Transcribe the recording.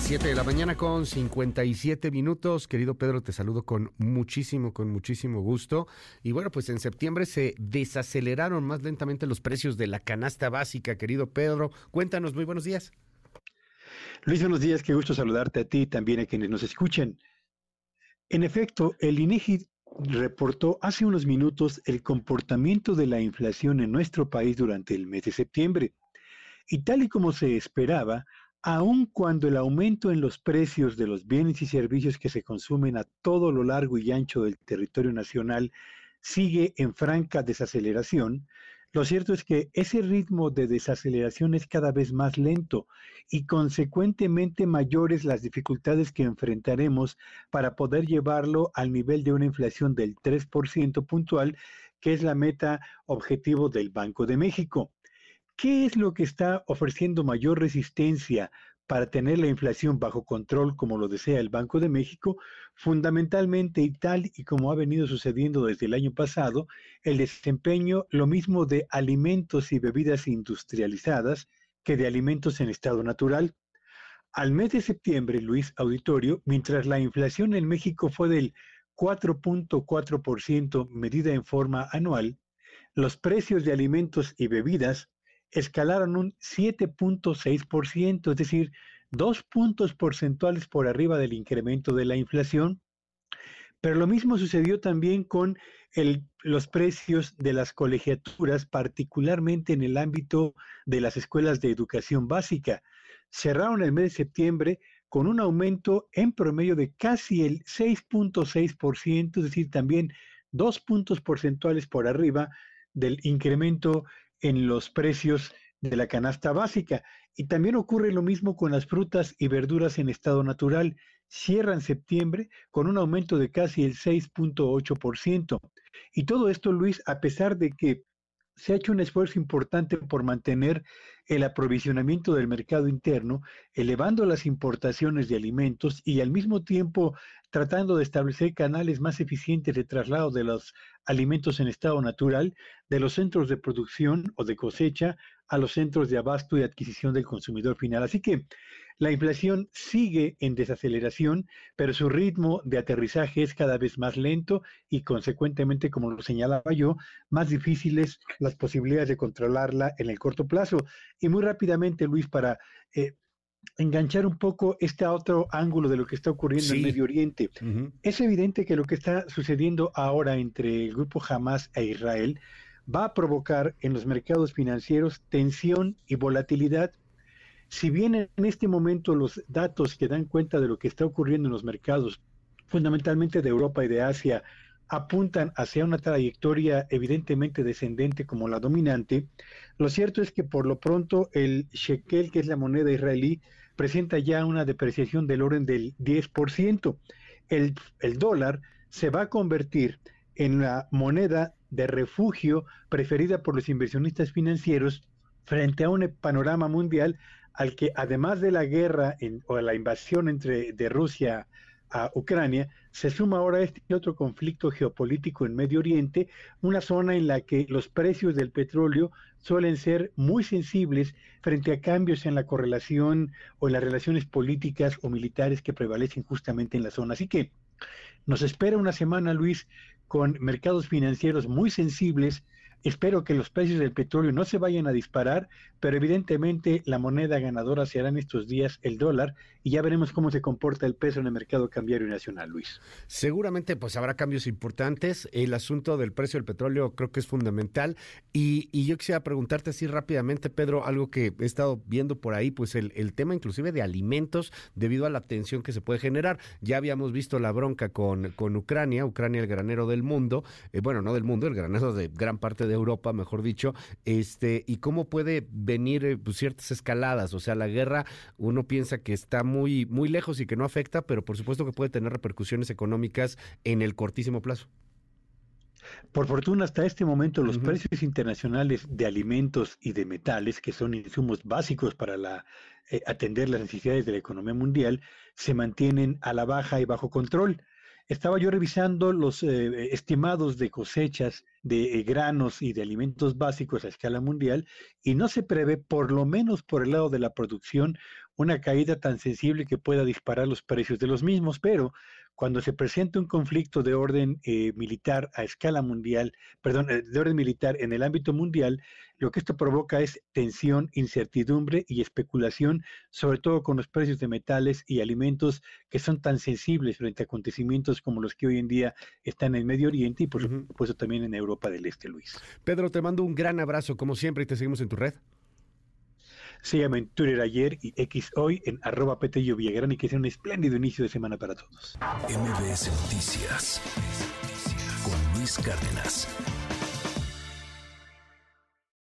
Las 7 de la mañana con 57 minutos. Querido Pedro, te saludo con muchísimo, con muchísimo gusto. Y bueno, pues en septiembre se desaceleraron más lentamente los precios de la canasta básica, querido Pedro. Cuéntanos, muy buenos días. Luis, buenos días, qué gusto saludarte a ti y también a quienes nos escuchen. En efecto, el INEGI reportó hace unos minutos el comportamiento de la inflación en nuestro país durante el mes de septiembre. Y tal y como se esperaba, aun cuando el aumento en los precios de los bienes y servicios que se consumen a todo lo largo y ancho del territorio nacional sigue en franca desaceleración, lo cierto es que ese ritmo de desaceleración es cada vez más lento y consecuentemente mayores las dificultades que enfrentaremos para poder llevarlo al nivel de una inflación del 3% puntual, que es la meta objetivo del Banco de México. ¿Qué es lo que está ofreciendo mayor resistencia para tener la inflación bajo control como lo desea el Banco de México, fundamentalmente y tal y como ha venido sucediendo desde el año pasado, el desempeño lo mismo de alimentos y bebidas industrializadas que de alimentos en estado natural. Al mes de septiembre, Luis Auditorio, mientras la inflación en México fue del 4.4% medida en forma anual, los precios de alimentos y bebidas escalaron un 7.6%, es decir, dos puntos porcentuales por arriba del incremento de la inflación. Pero lo mismo sucedió también con los precios de las colegiaturas, particularmente en el ámbito de las escuelas de educación básica. Cerraron el mes de septiembre con un aumento en promedio de casi el 6.6%, es decir, también dos puntos porcentuales por arriba del incremento en los precios de la canasta básica. Y también ocurre lo mismo con las frutas y verduras en estado natural. Cierran septiembre con un aumento de casi el 6.8%. Y todo esto, Luis, a pesar de que se ha hecho un esfuerzo importante por mantener el aprovisionamiento del mercado interno, elevando las importaciones de alimentos y al mismo tiempo tratando de establecer canales más eficientes de traslado de los alimentos en estado natural de los centros de producción o de cosecha a los centros de abasto y adquisición del consumidor final. Así que la inflación sigue en desaceleración, pero su ritmo de aterrizaje es cada vez más lento y consecuentemente, como lo señalaba yo, más difíciles las posibilidades de controlarla en el corto plazo. Y muy rápidamente, Luis, para eh, enganchar un poco este otro ángulo de lo que está ocurriendo en Medio Oriente. Es evidente que lo que está sucediendo ahora entre el grupo Hamas e Israel va a provocar en los mercados financieros tensión y volatilidad. Si bien en este momento los datos que dan cuenta de lo que está ocurriendo en los mercados, fundamentalmente de Europa y de Asia, apuntan hacia una trayectoria evidentemente descendente como la dominante, lo cierto es que por lo pronto el shekel, que es la moneda israelí, presenta ya una depreciación del orden del 10%. El, el dólar se va a convertir en la moneda de refugio preferida por los inversionistas financieros frente a un panorama mundial al que además de la guerra o la invasión entre de Rusia a Ucrania, se suma ahora este otro conflicto geopolítico en Medio Oriente, una zona en la que los precios del petróleo suelen ser muy sensibles frente a cambios en la correlación o en las relaciones políticas o militares que prevalecen justamente en la zona. Así que nos espera una semana, Luis, con mercados financieros muy sensibles Espero que los precios del petróleo no se vayan a disparar, pero evidentemente la moneda ganadora será en estos días el dólar y ya veremos cómo se comporta el peso en el mercado cambiario nacional, Luis. Seguramente pues habrá cambios importantes. El asunto del precio del petróleo creo que es fundamental y, yo quisiera preguntarte así rápidamente, Pedro, algo que he estado viendo por ahí, pues el, el tema inclusive de alimentos debido a la tensión que se puede generar. Ya habíamos visto la bronca con, con Ucrania, Ucrania el granero del mundo, eh, bueno, no del mundo, el granero de gran parte de de Europa, mejor dicho, este, y cómo puede venir eh, pues, ciertas escaladas. O sea, la guerra, uno piensa que está muy, muy lejos y que no afecta, pero por supuesto que puede tener repercusiones económicas en el cortísimo plazo. Por fortuna, hasta este momento los precios internacionales de alimentos y de metales, que son insumos básicos para la, eh, atender las necesidades de la economía mundial, se mantienen a la baja y bajo control. Estaba yo revisando los eh, estimados de cosechas de eh, granos y de alimentos básicos a escala mundial y no se prevé, por lo menos por el lado de la producción, una caída tan sensible que pueda disparar los precios de los mismos, pero cuando se presenta un conflicto de orden eh, militar a escala mundial, perdón, eh, de orden militar en el ámbito mundial, lo que esto provoca es tensión, incertidumbre y especulación, sobre todo con los precios de metales y alimentos que son tan sensibles frente a acontecimientos como los que hoy en día están en el Medio Oriente y por supuesto también en Europa del Este, Luis. Pedro, te mando un gran abrazo como siempre y te seguimos en tu red. Sígueme en Twitter ayer y X hoy en arroba Petello y que sea un espléndido inicio de semana para todos. MBS Noticias con Luis Cárdenas.